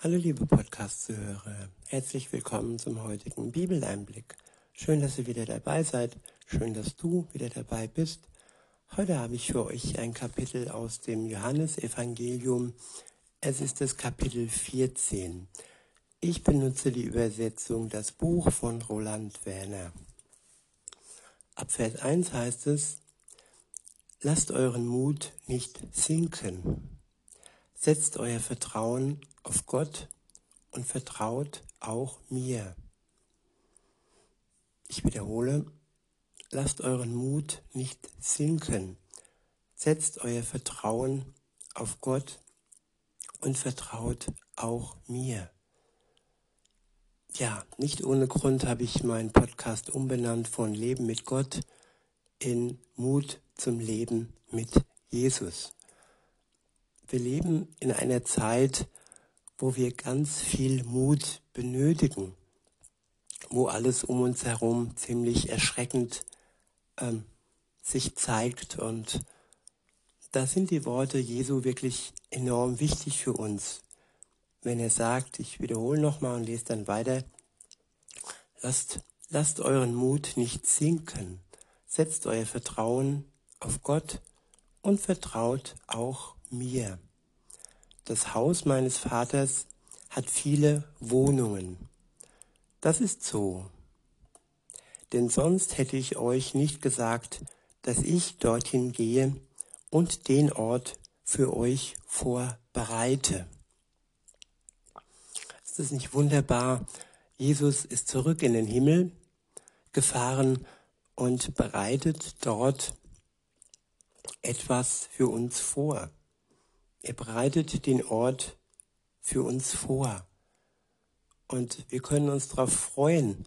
Hallo liebe Podcast-Zuhörer, herzlich willkommen zum heutigen Bibeleinblick. Schön, dass ihr wieder dabei seid, schön, dass du wieder dabei bist. Heute habe ich für euch ein Kapitel aus dem Johannesevangelium. Es ist das Kapitel 14. Ich benutze die Übersetzung Das Buch von Roland Werner. Ab Vers 1 heißt es, Lasst euren Mut nicht sinken. Setzt euer Vertrauen auf Gott und vertraut auch mir. Ich wiederhole, lasst euren Mut nicht sinken. Setzt euer Vertrauen auf Gott und vertraut auch mir. Ja, nicht ohne Grund habe ich meinen Podcast umbenannt von Leben mit Gott in Mut zum Leben mit Jesus. Wir leben in einer Zeit, wo wir ganz viel Mut benötigen, wo alles um uns herum ziemlich erschreckend ähm, sich zeigt. Und da sind die Worte Jesu wirklich enorm wichtig für uns. Wenn er sagt, ich wiederhole nochmal und lese dann weiter, lasst, lasst euren Mut nicht sinken, setzt euer Vertrauen auf Gott und vertraut auch mir. Das Haus meines Vaters hat viele Wohnungen. Das ist so. Denn sonst hätte ich euch nicht gesagt, dass ich dorthin gehe und den Ort für euch vorbereite. Ist das nicht wunderbar? Jesus ist zurück in den Himmel gefahren und bereitet dort etwas für uns vor. Er bereitet den Ort für uns vor. Und wir können uns darauf freuen,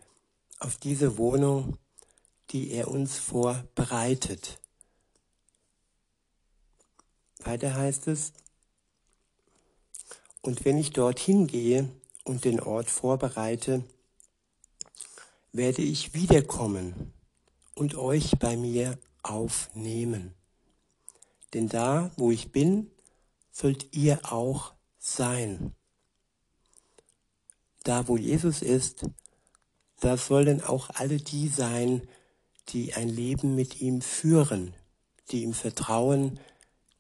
auf diese Wohnung, die er uns vorbereitet. Weiter heißt es, und wenn ich dorthin gehe und den Ort vorbereite, werde ich wiederkommen und euch bei mir aufnehmen. Denn da, wo ich bin, sollt ihr auch sein. Da, wo Jesus ist, da sollen auch alle die sein, die ein Leben mit ihm führen, die ihm vertrauen,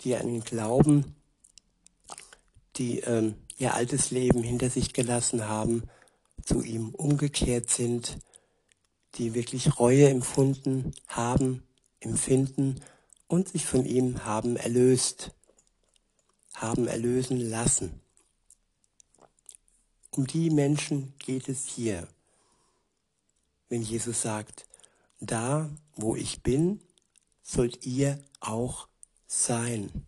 die an ihn glauben, die ähm, ihr altes Leben hinter sich gelassen haben, zu ihm umgekehrt sind, die wirklich Reue empfunden haben, empfinden und sich von ihm haben erlöst, haben erlösen lassen. Um die Menschen geht es hier, wenn Jesus sagt, da wo ich bin, sollt ihr auch sein.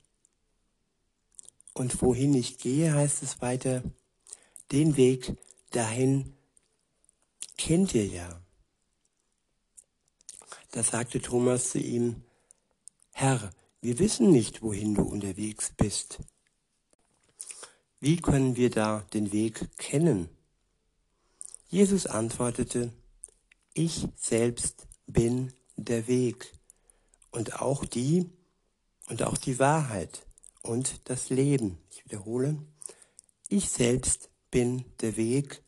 Und wohin ich gehe, heißt es weiter, den Weg dahin kennt ihr ja. Da sagte Thomas zu ihm, Herr, wir wissen nicht, wohin du unterwegs bist. Wie können wir da den Weg kennen? Jesus antwortete, ich selbst bin der Weg und auch die und auch die Wahrheit und das Leben. Ich wiederhole, ich selbst bin der Weg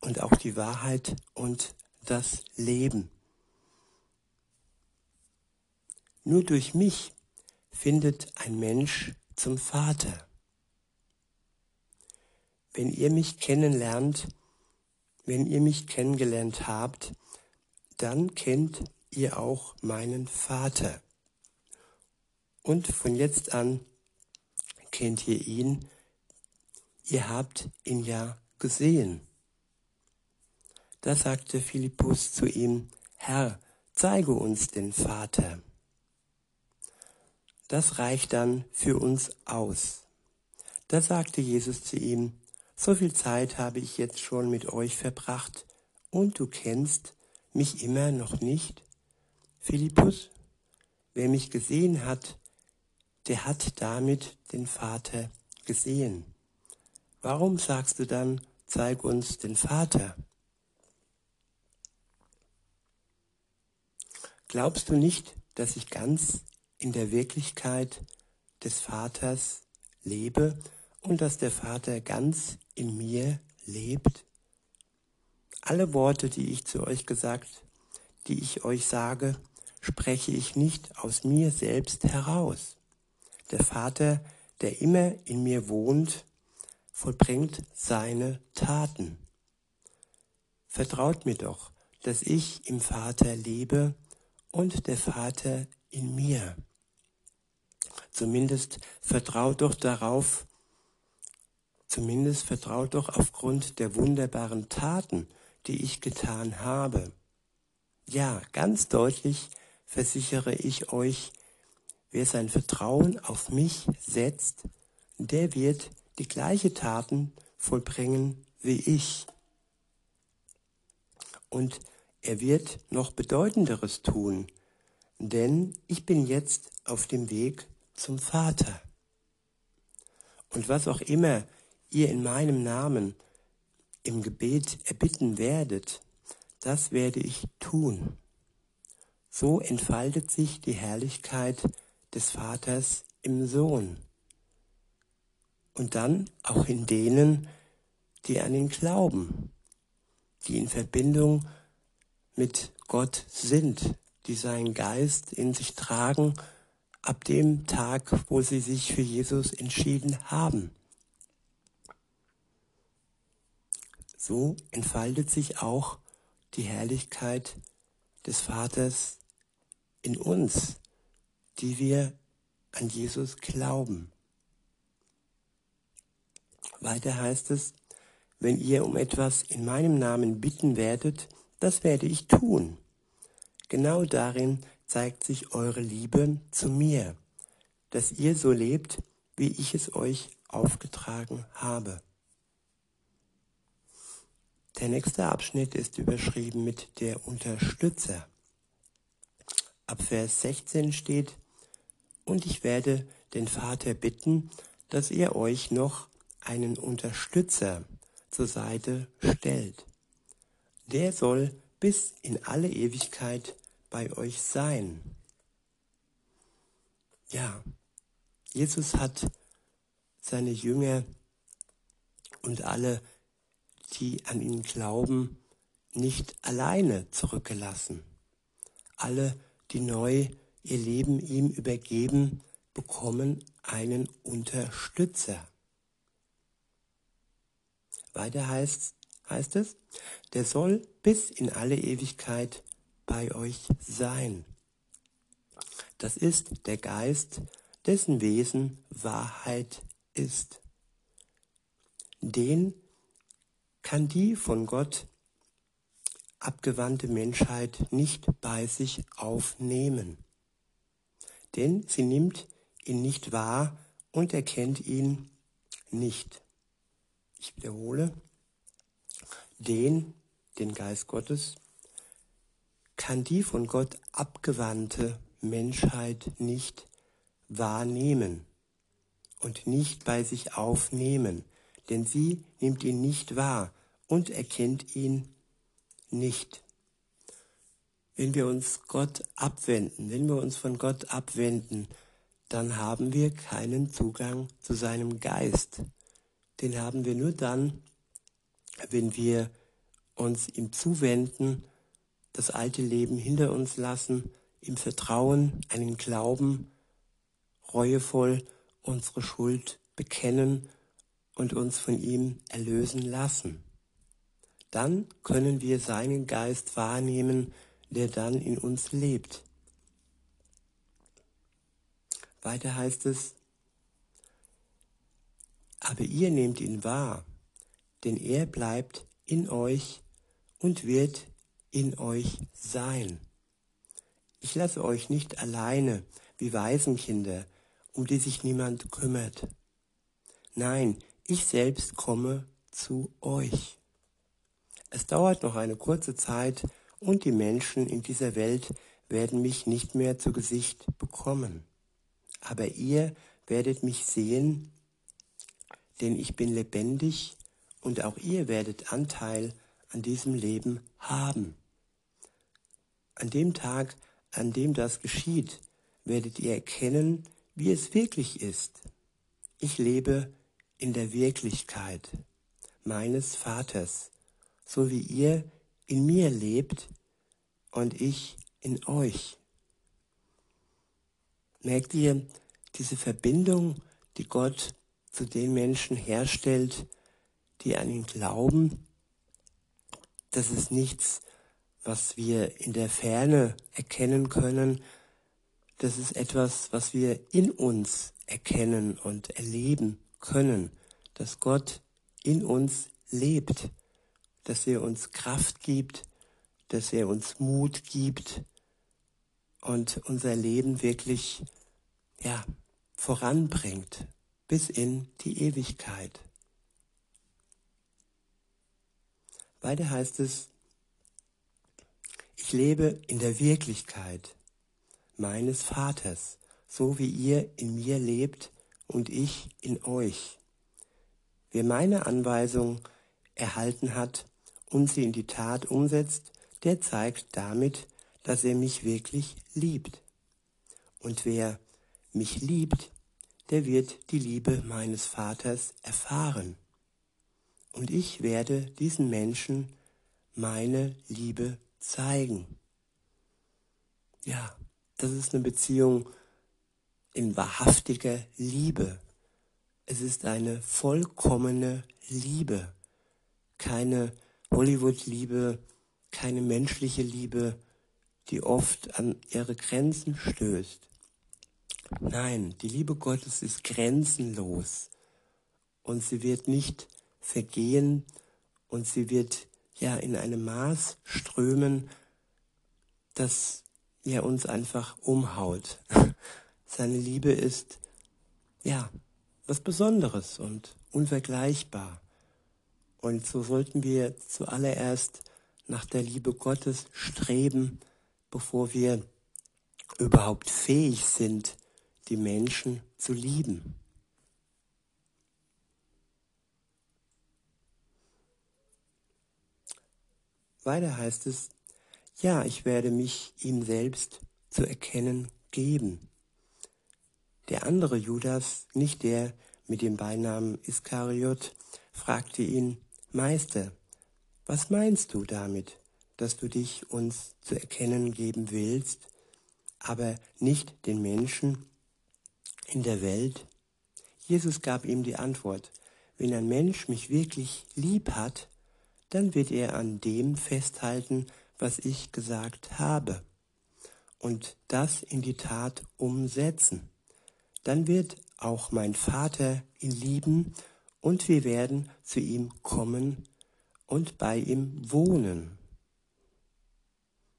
und auch die Wahrheit und das Leben. Nur durch mich findet ein Mensch zum Vater. Wenn ihr mich kennenlernt, wenn ihr mich kennengelernt habt, dann kennt ihr auch meinen Vater. Und von jetzt an kennt ihr ihn, ihr habt ihn ja gesehen. Da sagte Philippus zu ihm, Herr, zeige uns den Vater das reicht dann für uns aus. Da sagte Jesus zu ihm, so viel Zeit habe ich jetzt schon mit euch verbracht und du kennst mich immer noch nicht? Philippus, wer mich gesehen hat, der hat damit den Vater gesehen. Warum sagst du dann, zeig uns den Vater? Glaubst du nicht, dass ich ganz in der Wirklichkeit des Vaters lebe und dass der Vater ganz in mir lebt? Alle Worte, die ich zu euch gesagt, die ich euch sage, spreche ich nicht aus mir selbst heraus. Der Vater, der immer in mir wohnt, vollbringt seine Taten. Vertraut mir doch, dass ich im Vater lebe und der Vater in mir. Zumindest vertraut doch darauf, zumindest vertraut doch aufgrund der wunderbaren Taten, die ich getan habe. Ja, ganz deutlich versichere ich euch, wer sein Vertrauen auf mich setzt, der wird die gleiche Taten vollbringen wie ich. Und er wird noch Bedeutenderes tun, denn ich bin jetzt auf dem Weg zum Vater. Und was auch immer ihr in meinem Namen im Gebet erbitten werdet, das werde ich tun. So entfaltet sich die Herrlichkeit des Vaters im Sohn. Und dann auch in denen, die an ihn glauben, die in Verbindung mit Gott sind, die seinen Geist in sich tragen ab dem Tag, wo sie sich für Jesus entschieden haben. So entfaltet sich auch die Herrlichkeit des Vaters in uns, die wir an Jesus glauben. Weiter heißt es, wenn ihr um etwas in meinem Namen bitten werdet, das werde ich tun. Genau darin zeigt sich eure Liebe zu mir, dass ihr so lebt, wie ich es euch aufgetragen habe. Der nächste Abschnitt ist überschrieben mit der Unterstützer. Ab Vers 16 steht, und ich werde den Vater bitten, dass er euch noch einen Unterstützer zur Seite stellt. Der soll bis in alle Ewigkeit bei euch sein. Ja, Jesus hat seine Jünger und alle die an ihn glauben, nicht alleine zurückgelassen. Alle, die neu ihr Leben ihm übergeben, bekommen einen Unterstützer. Weiter heißt, heißt es, der soll bis in alle Ewigkeit bei euch sein. Das ist der Geist, dessen Wesen Wahrheit ist. Den kann die von Gott abgewandte Menschheit nicht bei sich aufnehmen. Denn sie nimmt ihn nicht wahr und erkennt ihn nicht. Ich wiederhole, den, den Geist Gottes, kann die von Gott abgewandte Menschheit nicht wahrnehmen und nicht bei sich aufnehmen, denn sie nimmt ihn nicht wahr und erkennt ihn nicht. Wenn wir uns Gott abwenden, wenn wir uns von Gott abwenden, dann haben wir keinen Zugang zu seinem Geist. Den haben wir nur dann, wenn wir uns ihm zuwenden, das alte Leben hinter uns lassen, im Vertrauen, einen Glauben, reuevoll unsere Schuld bekennen und uns von ihm erlösen lassen. Dann können wir seinen Geist wahrnehmen, der dann in uns lebt. Weiter heißt es, aber ihr nehmt ihn wahr, denn er bleibt in euch und wird in euch sein. Ich lasse euch nicht alleine wie Waisenkinder, um die sich niemand kümmert. Nein, ich selbst komme zu euch. Es dauert noch eine kurze Zeit und die Menschen in dieser Welt werden mich nicht mehr zu Gesicht bekommen. Aber ihr werdet mich sehen, denn ich bin lebendig und auch ihr werdet Anteil an diesem Leben haben. An dem Tag, an dem das geschieht, werdet ihr erkennen, wie es wirklich ist. Ich lebe in der Wirklichkeit. meines Vaters, so wie ihr in mir lebt und ich in euch. Merkt ihr diese Verbindung, die Gott zu den Menschen herstellt, die an ihn glauben? Das ist nichts, was wir in der Ferne erkennen können. Das ist etwas, was wir in uns erkennen und erleben können, dass Gott in uns lebt, dass er uns Kraft gibt, dass er uns Mut gibt und unser Leben wirklich ja, voranbringt bis in die Ewigkeit. Weiter heißt es, ich lebe in der Wirklichkeit meines Vaters, so wie ihr in mir lebt und ich in euch. Wer meine Anweisung erhalten hat und sie in die Tat umsetzt, der zeigt damit, dass er mich wirklich liebt. Und wer mich liebt, der wird die Liebe meines Vaters erfahren. Und ich werde diesen Menschen meine Liebe zeigen. Ja, das ist eine Beziehung in wahrhaftiger Liebe. Es ist eine vollkommene Liebe, keine Hollywood-Liebe, keine menschliche Liebe, die oft an ihre Grenzen stößt. Nein, die Liebe Gottes ist grenzenlos und sie wird nicht vergehen und sie wird ja in einem Maß strömen, das ja uns einfach umhaut. Seine Liebe ist ja was Besonderes und unvergleichbar. Und so sollten wir zuallererst nach der Liebe Gottes streben, bevor wir überhaupt fähig sind, die Menschen zu lieben. Weiter heißt es, ja, ich werde mich ihm selbst zu erkennen geben. Der andere Judas, nicht der mit dem Beinamen Iskariot, fragte ihn, Meister, was meinst du damit, dass du dich uns zu erkennen geben willst, aber nicht den Menschen in der Welt? Jesus gab ihm die Antwort, wenn ein Mensch mich wirklich lieb hat, dann wird er an dem festhalten, was ich gesagt habe, und das in die Tat umsetzen. Dann wird auch mein Vater ihn lieben, und wir werden zu ihm kommen und bei ihm wohnen.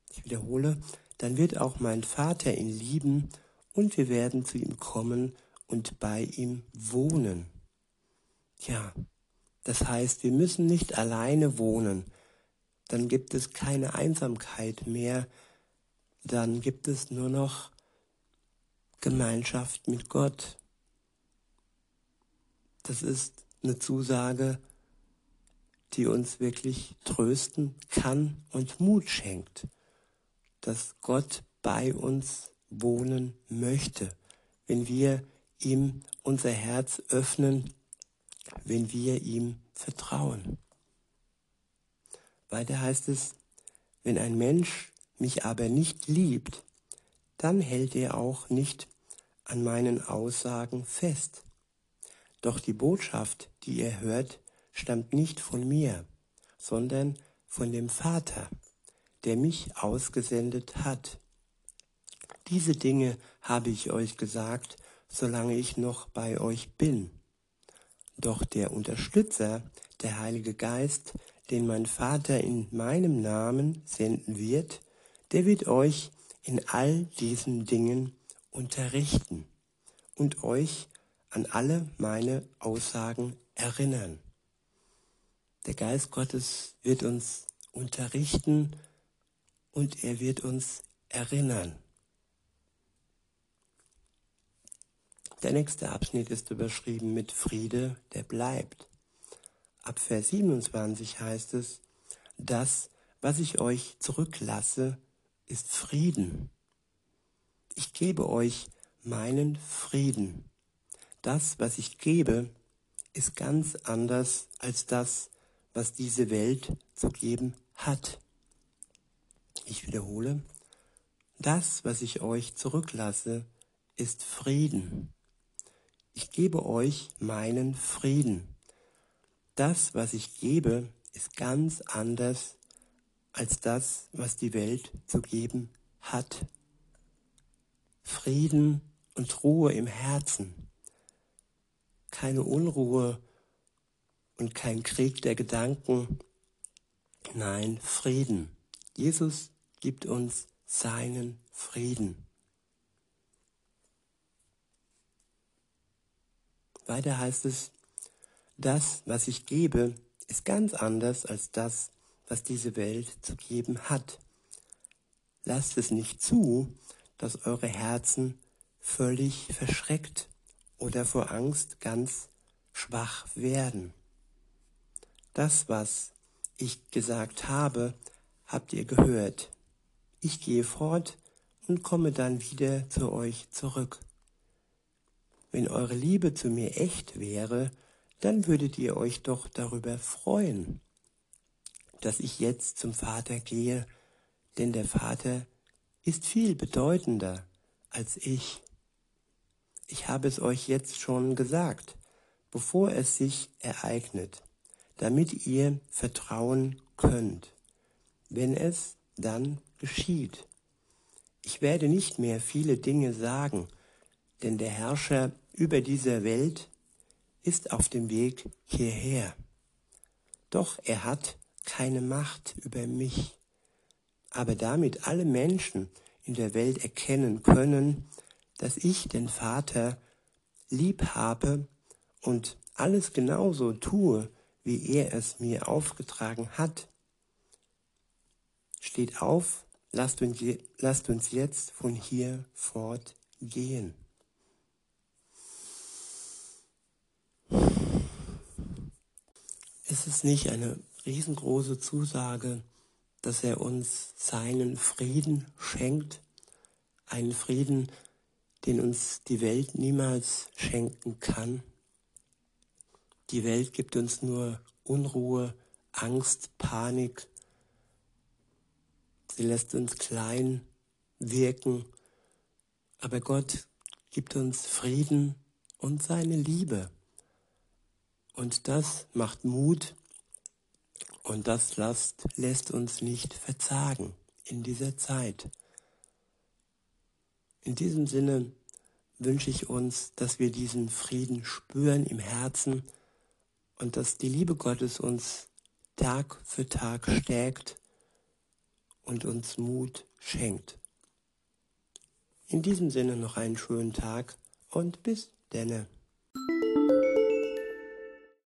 Ich wiederhole, dann wird auch mein Vater ihn lieben, und wir werden zu ihm kommen und bei ihm wohnen. Ja, das heißt, wir müssen nicht alleine wohnen. Dann gibt es keine Einsamkeit mehr. Dann gibt es nur noch Gemeinschaft mit Gott. Das ist eine Zusage, die uns wirklich trösten kann und Mut schenkt, dass Gott bei uns wohnen möchte, wenn wir ihm unser Herz öffnen wenn wir ihm vertrauen. Weiter heißt es, wenn ein Mensch mich aber nicht liebt, dann hält er auch nicht an meinen Aussagen fest. Doch die Botschaft, die er hört, stammt nicht von mir, sondern von dem Vater, der mich ausgesendet hat. Diese Dinge habe ich euch gesagt, solange ich noch bei euch bin. Doch der Unterstützer, der Heilige Geist, den mein Vater in meinem Namen senden wird, der wird euch in all diesen Dingen unterrichten und euch an alle meine Aussagen erinnern. Der Geist Gottes wird uns unterrichten und er wird uns erinnern. Der nächste Abschnitt ist überschrieben mit Friede, der bleibt. Ab Vers 27 heißt es, das, was ich euch zurücklasse, ist Frieden. Ich gebe euch meinen Frieden. Das, was ich gebe, ist ganz anders als das, was diese Welt zu geben hat. Ich wiederhole, das, was ich euch zurücklasse, ist Frieden. Ich gebe euch meinen Frieden. Das, was ich gebe, ist ganz anders als das, was die Welt zu geben hat. Frieden und Ruhe im Herzen. Keine Unruhe und kein Krieg der Gedanken. Nein, Frieden. Jesus gibt uns seinen Frieden. Weiter heißt es, das, was ich gebe, ist ganz anders als das, was diese Welt zu geben hat. Lasst es nicht zu, dass eure Herzen völlig verschreckt oder vor Angst ganz schwach werden. Das, was ich gesagt habe, habt ihr gehört. Ich gehe fort und komme dann wieder zu euch zurück. Wenn eure Liebe zu mir echt wäre, dann würdet ihr euch doch darüber freuen, dass ich jetzt zum Vater gehe, denn der Vater ist viel bedeutender als ich. Ich habe es euch jetzt schon gesagt, bevor es sich ereignet, damit ihr vertrauen könnt, wenn es dann geschieht. Ich werde nicht mehr viele Dinge sagen, denn der Herrscher über diese Welt ist auf dem Weg hierher. Doch er hat keine Macht über mich. Aber damit alle Menschen in der Welt erkennen können, dass ich den Vater lieb habe und alles genauso tue, wie er es mir aufgetragen hat. Steht auf, lasst uns, lasst uns jetzt von hier fortgehen. Ist es nicht eine riesengroße Zusage, dass er uns seinen Frieden schenkt? Einen Frieden, den uns die Welt niemals schenken kann? Die Welt gibt uns nur Unruhe, Angst, Panik. Sie lässt uns klein wirken. Aber Gott gibt uns Frieden und seine Liebe. Und das macht Mut und das lässt, lässt uns nicht verzagen in dieser Zeit. In diesem Sinne wünsche ich uns, dass wir diesen Frieden spüren im Herzen und dass die Liebe Gottes uns Tag für Tag stärkt und uns Mut schenkt. In diesem Sinne noch einen schönen Tag und bis denne.